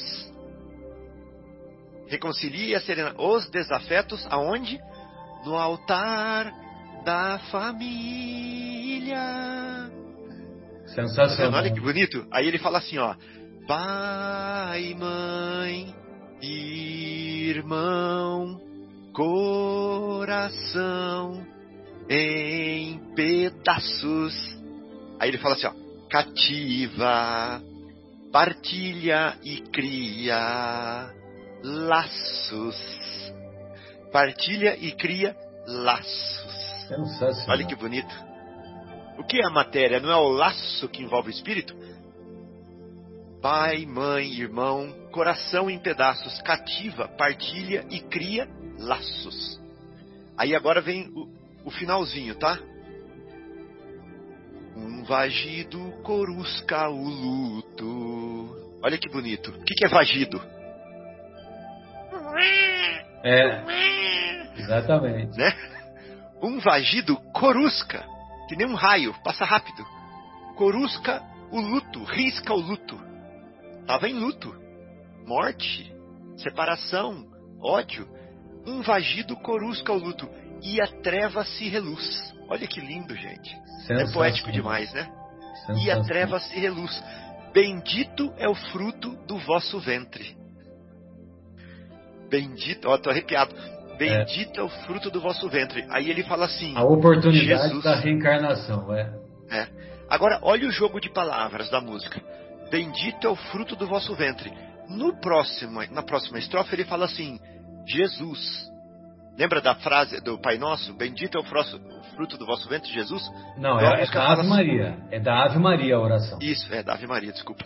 Reconcilia e a serena. Os desafetos aonde? No altar da família. Sensacional. Olha que bonito. Aí ele fala assim, ó. Pai, mãe, irmão, coração em pedaços. Aí ele fala assim, ó. Cativa, partilha e cria laços. Partilha e cria laços. Sensacional. Olha que bonito. O que é a matéria? Não é o laço que envolve o espírito? Pai, mãe, irmão, coração em pedaços, cativa, partilha e cria laços. Aí agora vem o, o finalzinho, tá? Um vagido corusca o luto. Olha que bonito. O que, que é vagido? É. Exatamente. Né? Um vagido corusca, que nem um raio, passa rápido. Corusca o luto, risca o luto. Tava em luto. Morte, separação, ódio. Um vagido corusca o luto e a treva se reluz. Olha que lindo, gente. É poético demais, né? E a treva se reluz. Bendito é o fruto do vosso ventre. Bendito, ó, tô arrepiado. Bendito é. é o fruto do vosso ventre. Aí ele fala assim: A oportunidade Jesus, da reencarnação, é. é. Agora, olha o jogo de palavras da música. Bendito é o fruto do vosso ventre. No próximo, na próxima estrofe ele fala assim: Jesus. Lembra da frase do Pai Nosso? Bendito é o fruto do vosso ventre, Jesus? Não, é, é da Ave Maria. É da Ave Maria a oração. Isso, é da Ave Maria, desculpa.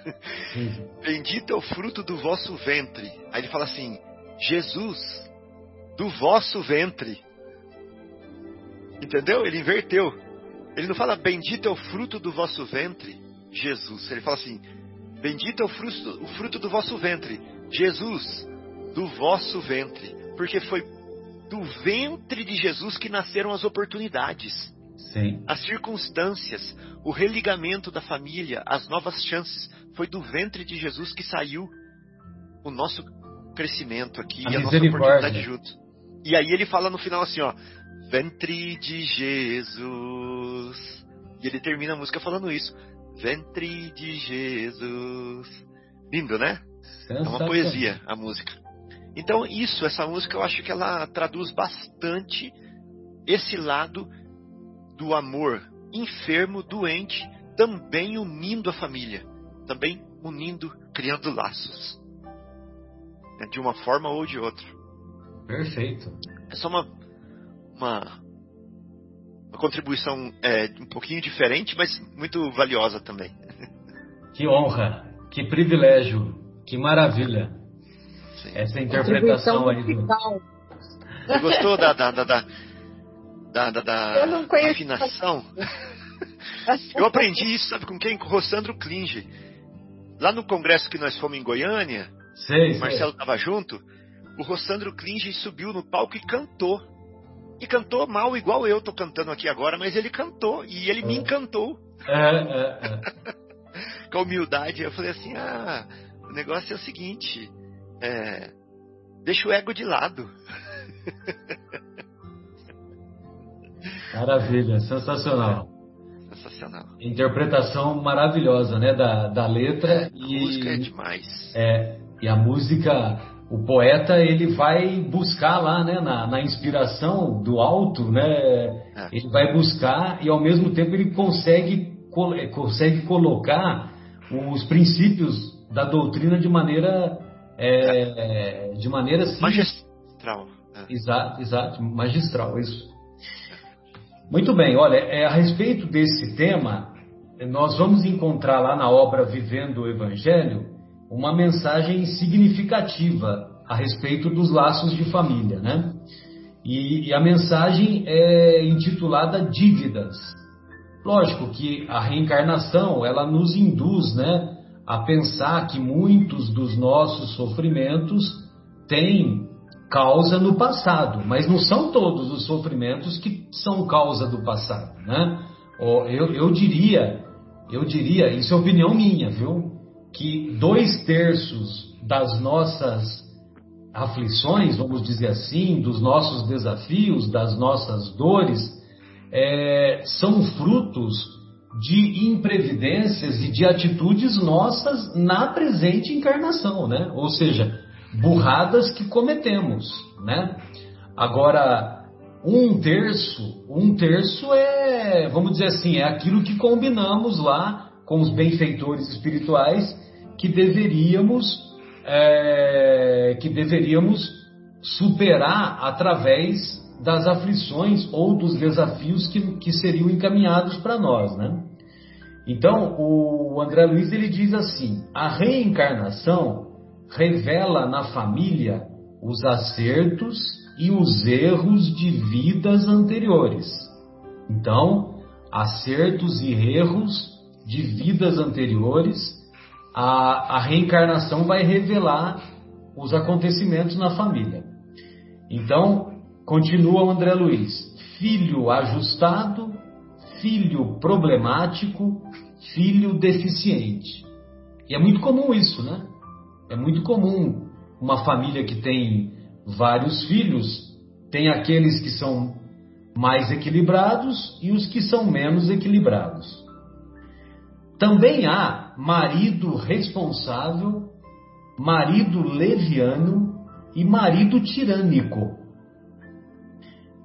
Bendito é o fruto do vosso ventre. Aí ele fala assim: Jesus, do vosso ventre. Entendeu? Ele inverteu. Ele não fala bendito é o fruto do vosso ventre, Jesus. Ele fala assim: bendito é o fruto, o fruto do vosso ventre, Jesus, do vosso ventre. Porque foi do ventre de Jesus que nasceram as oportunidades. Sim. As circunstâncias, o religamento da família, as novas chances. Foi do ventre de Jesus que saiu o nosso crescimento aqui a e a nossa oportunidade junto. E aí ele fala no final assim, ó, ventre de Jesus. E ele termina a música falando isso. Ventre de Jesus. Lindo, né? É uma poesia a música. Então, isso, essa música, eu acho que ela traduz bastante esse lado do amor enfermo, doente, também unindo a família, também unindo, criando laços. Né, de uma forma ou de outra. Perfeito. É só uma, uma, uma contribuição é, um pouquinho diferente, mas muito valiosa também. Que honra, que privilégio, que maravilha. Sim. Essa interpretação aí do. Você gostou da, da, da, da, da, da, da afinação? Eu aprendi isso, sabe com quem? Com o Rossandro Klinge. Lá no congresso que nós fomos em Goiânia, Sei, o Marcelo estava junto. O Rossandro Klinge subiu no palco e cantou. E cantou mal, igual eu tô cantando aqui agora, mas ele cantou e ele é. me encantou. É, é, é. Com a humildade, eu falei assim: ah, o negócio é o seguinte, é, deixa o ego de lado. Maravilha, sensacional. Sensacional. Interpretação maravilhosa, né, da, da letra. É, e, a música é demais. É, e a música, o poeta, ele vai buscar lá, né, na, na inspiração do alto, né? É. Ele vai buscar e ao mesmo tempo ele consegue, consegue colocar os princípios da doutrina de maneira é, de maneira assim, magistral. É. Exato, exato, magistral, isso. Muito bem, olha, é, a respeito desse tema, nós vamos encontrar lá na obra Vivendo o Evangelho uma mensagem significativa a respeito dos laços de família, né? E, e a mensagem é intitulada Dívidas. Lógico que a reencarnação ela nos induz, né, a pensar que muitos dos nossos sofrimentos têm causa no passado, mas não são todos os sofrimentos que são causa do passado, né? Eu, eu diria, eu diria, isso é opinião minha, viu? que dois terços das nossas aflições, vamos dizer assim, dos nossos desafios, das nossas dores, é, são frutos de imprevidências e de atitudes nossas na presente encarnação, né? Ou seja, burradas que cometemos, né? Agora, um terço, um terço é, vamos dizer assim, é aquilo que combinamos lá com os benfeitores espirituais que deveríamos é, que deveríamos superar através das aflições ou dos desafios que, que seriam encaminhados para nós, né? Então, o André Luiz ele diz assim: a reencarnação revela na família os acertos e os erros de vidas anteriores. Então, acertos e erros de vidas anteriores, a, a reencarnação vai revelar os acontecimentos na família. Então, continua o André Luiz: filho ajustado, filho problemático, filho deficiente. E é muito comum isso, né? É muito comum uma família que tem vários filhos, tem aqueles que são mais equilibrados e os que são menos equilibrados. Também há marido responsável, marido leviano e marido tirânico.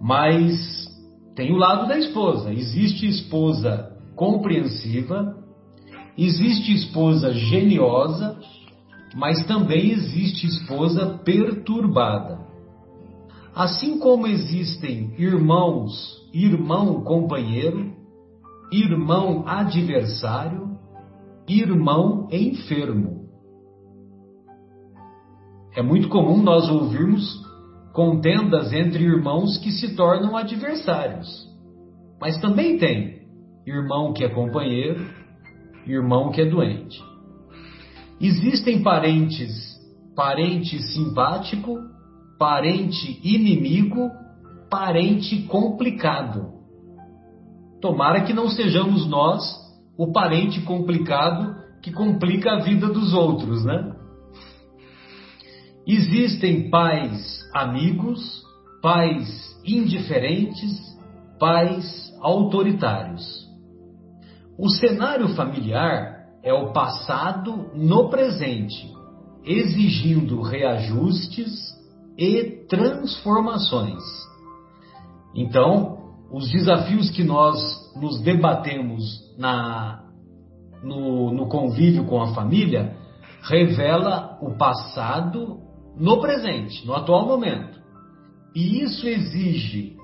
Mas tem o lado da esposa. Existe esposa compreensiva, existe esposa geniosa, mas também existe esposa perturbada. Assim como existem irmãos, irmão companheiro, irmão adversário, irmão enfermo. É muito comum nós ouvirmos contendas entre irmãos que se tornam adversários. Mas também tem irmão que é companheiro, irmão que é doente. Existem parentes, parente simpático, parente inimigo, parente complicado. Tomara que não sejamos nós o parente complicado que complica a vida dos outros, né? Existem pais amigos, pais indiferentes, pais autoritários. O cenário familiar é o passado no presente, exigindo reajustes e transformações. Então, os desafios que nós nos debatemos na, no, no convívio com a família revela o passado no presente, no atual momento. E isso exige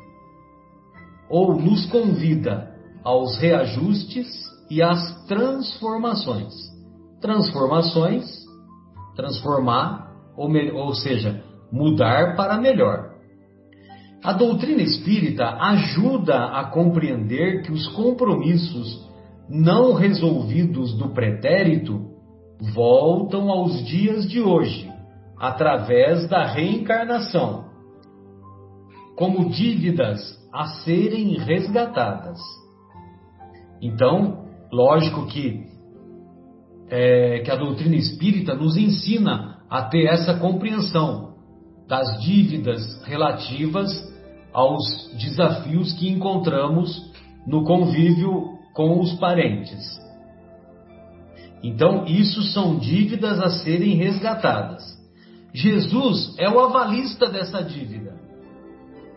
ou nos convida aos reajustes e às transformações. Transformações, transformar, ou, ou seja, mudar para melhor. A doutrina espírita ajuda a compreender que os compromissos não resolvidos do pretérito voltam aos dias de hoje, através da reencarnação, como dívidas a serem resgatadas. Então, lógico que, é, que a doutrina espírita nos ensina a ter essa compreensão das dívidas relativas aos desafios que encontramos no convívio com os parentes. Então, isso são dívidas a serem resgatadas. Jesus é o avalista dessa dívida.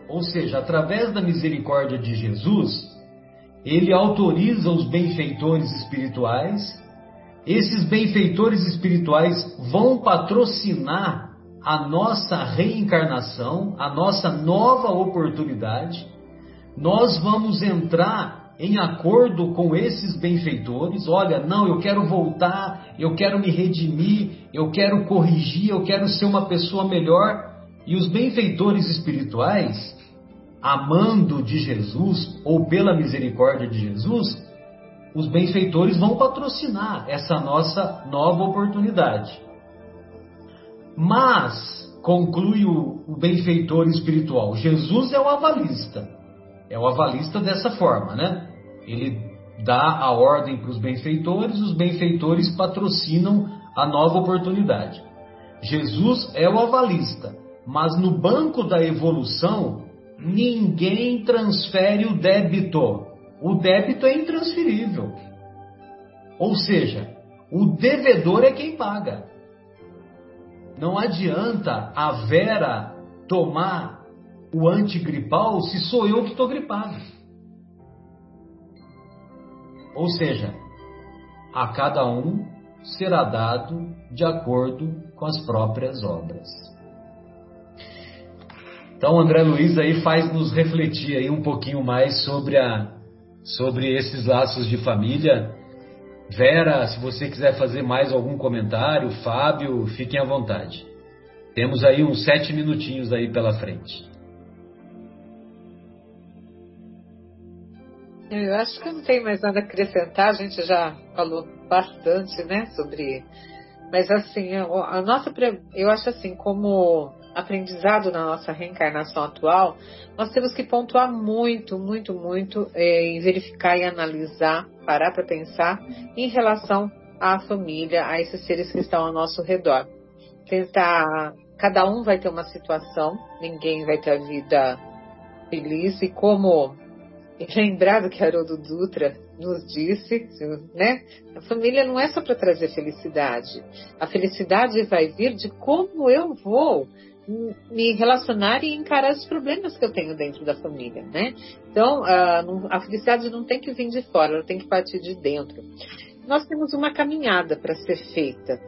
Ou seja, através da misericórdia de Jesus, ele autoriza os benfeitores espirituais. Esses benfeitores espirituais vão patrocinar a nossa reencarnação, a nossa nova oportunidade. Nós vamos entrar em acordo com esses benfeitores. Olha, não, eu quero voltar, eu quero me redimir, eu quero corrigir, eu quero ser uma pessoa melhor. E os benfeitores espirituais, amando de Jesus ou pela misericórdia de Jesus, os benfeitores vão patrocinar essa nossa nova oportunidade. Mas, conclui o, o benfeitor espiritual, Jesus é o avalista. É o avalista dessa forma, né? Ele dá a ordem para os benfeitores, os benfeitores patrocinam a nova oportunidade. Jesus é o avalista, mas no banco da evolução, ninguém transfere o débito. O débito é intransferível. Ou seja, o devedor é quem paga. Não adianta a Vera tomar o antigripal se sou eu que estou gripado. Ou seja, a cada um será dado de acordo com as próprias obras. Então, o André Luiz aí faz nos refletir aí um pouquinho mais sobre, a, sobre esses laços de família. Vera, se você quiser fazer mais algum comentário, Fábio, fiquem à vontade. Temos aí uns sete minutinhos aí pela frente. Eu acho que não tem mais nada a acrescentar, a gente já falou bastante, né, sobre... Mas assim, a nossa... Eu acho assim, como aprendizado na nossa reencarnação atual, nós temos que pontuar muito, muito, muito é, em verificar e analisar, parar para pensar em relação à família, a esses seres que estão ao nosso redor. Tentar, cada um vai ter uma situação, ninguém vai ter a vida feliz e como lembrar do que Haroldo Dutra nos disse, né? A família não é só para trazer felicidade. A felicidade vai vir de como eu vou me relacionar e encarar os problemas que eu tenho dentro da família, né? Então, a, felicidade não tem que vir de fora, ela tem que partir de dentro. Nós temos uma caminhada para ser feita.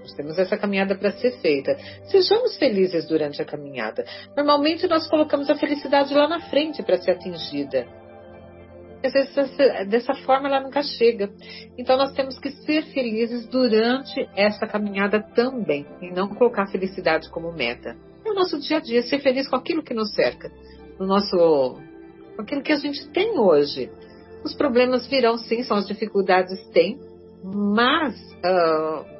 Nós temos essa caminhada para ser feita. Sejamos felizes durante a caminhada. Normalmente nós colocamos a felicidade lá na frente para ser atingida. Dessa forma, ela nunca chega. Então, nós temos que ser felizes durante essa caminhada também, e não colocar a felicidade como meta. É o nosso dia a dia, ser feliz com aquilo que nos cerca, no nosso, com aquilo que a gente tem hoje. Os problemas virão, sim, são as dificuldades, tem, mas uh,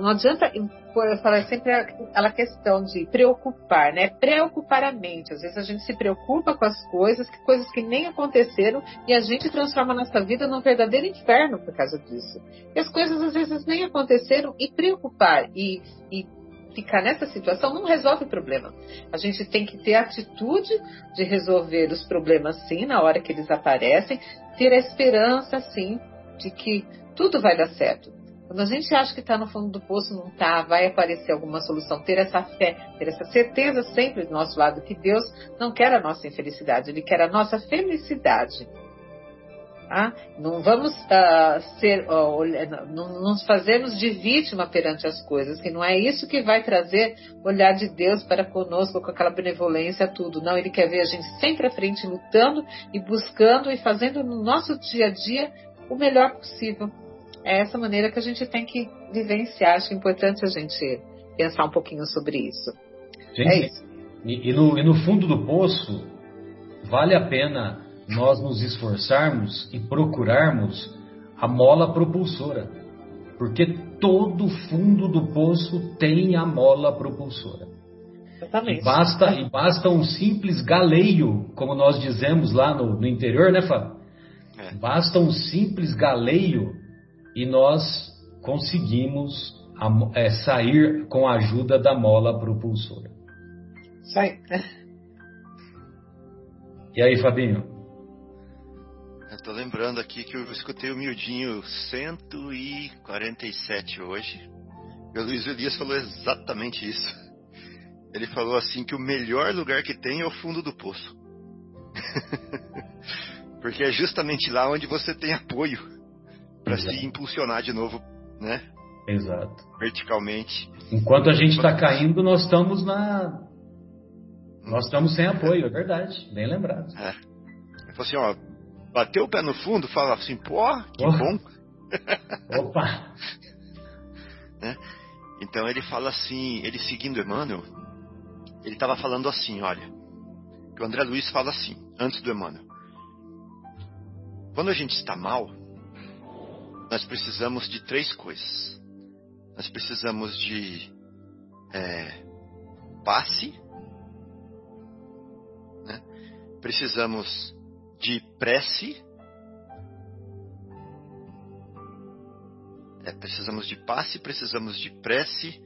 não adianta eu falo sempre aquela questão de preocupar, né? Preocupar a mente. Às vezes a gente se preocupa com as coisas, que coisas que nem aconteceram, e a gente transforma a nossa vida num verdadeiro inferno por causa disso. E as coisas às vezes nem aconteceram, e preocupar e, e ficar nessa situação não resolve o problema. A gente tem que ter a atitude de resolver os problemas sim, na hora que eles aparecem, ter a esperança sim de que tudo vai dar certo. Quando a gente acha que está no fundo do poço, não está, vai aparecer alguma solução. Ter essa fé, ter essa certeza sempre do nosso lado que Deus não quer a nossa infelicidade, Ele quer a nossa felicidade. Tá? Não vamos uh, ser, não nos fazermos de vítima perante as coisas, que não é isso que vai trazer o olhar de Deus para conosco com aquela benevolência, tudo. Não, Ele quer ver a gente sempre à frente, lutando e buscando e fazendo no nosso dia a dia o melhor possível é essa maneira que a gente tem que vivenciar. Acho importante a gente pensar um pouquinho sobre isso. Gente, é isso. E, e, no, e no fundo do poço, vale a pena nós nos esforçarmos e procurarmos a mola propulsora. Porque todo fundo do poço tem a mola propulsora. Exatamente. E basta, e basta um simples galeio, como nós dizemos lá no, no interior, né, Fábio? É. Basta um simples galeio e nós conseguimos é, sair com a ajuda da mola propulsora. Sai. E aí, Fabinho? Eu tô lembrando aqui que eu escutei o miudinho 147 hoje. E o Luiz Elias falou exatamente isso. Ele falou assim que o melhor lugar que tem é o fundo do poço. Porque é justamente lá onde você tem apoio para se impulsionar de novo, né? Exato. Verticalmente. Enquanto a gente está caindo, nós estamos na. Nós estamos sem apoio, é verdade. Bem lembrado. É. Ele falou assim, ó, bateu o pé no fundo, fala assim, pô, que oh. bom. Opa! né? Então ele fala assim, ele seguindo Emmanuel, ele estava falando assim, olha, que o André Luiz fala assim, antes do Emmanuel. Quando a gente está mal, nós precisamos de três coisas. Nós precisamos de é, passe, né? precisamos de prece, é, precisamos de passe, precisamos de prece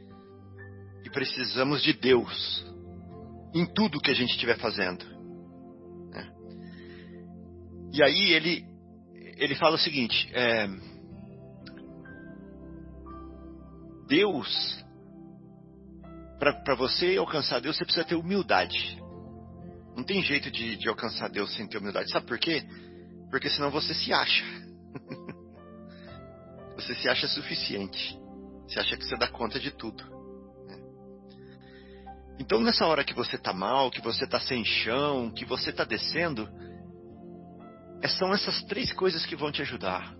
e precisamos de Deus em tudo que a gente estiver fazendo. Né? E aí ele ele fala o seguinte: é, Deus, para você alcançar Deus, você precisa ter humildade. Não tem jeito de, de alcançar Deus sem ter humildade. Sabe por quê? Porque senão você se acha. você se acha suficiente. Você acha que você dá conta de tudo. Então, nessa hora que você está mal, que você está sem chão, que você está descendo, é, são essas três coisas que vão te ajudar.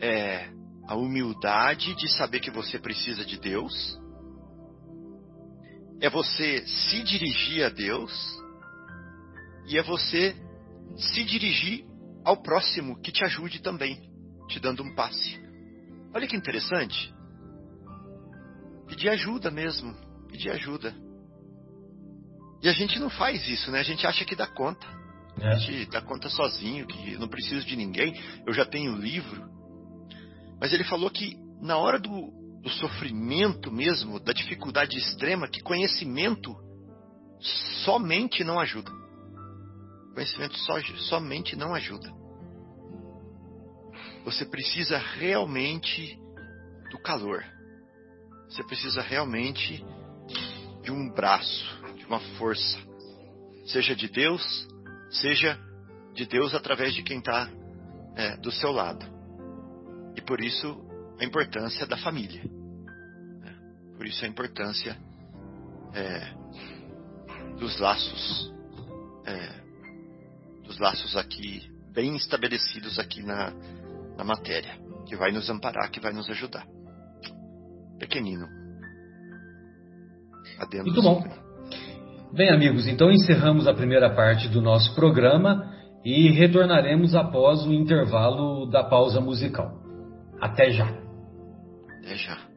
É a humildade de saber que você precisa de Deus, é você se dirigir a Deus e é você se dirigir ao próximo que te ajude também, te dando um passe. Olha que interessante. Pedir ajuda mesmo, pedir ajuda. E a gente não faz isso, né? A gente acha que dá conta. É. A gente dá conta sozinho, que não preciso de ninguém. Eu já tenho livro. Mas ele falou que na hora do, do sofrimento mesmo, da dificuldade extrema, que conhecimento somente não ajuda. Conhecimento só, somente não ajuda. Você precisa realmente do calor. Você precisa realmente de um braço, de uma força. Seja de Deus, seja de Deus através de quem está é, do seu lado. E por isso a importância da família. Né? Por isso a importância é, dos laços é, dos laços aqui bem estabelecidos aqui na, na matéria, que vai nos amparar, que vai nos ajudar. Pequenino. Adendo Muito bom. Bem, amigos, então encerramos a primeira parte do nosso programa e retornaremos após o intervalo da pausa musical. Até já. Até já.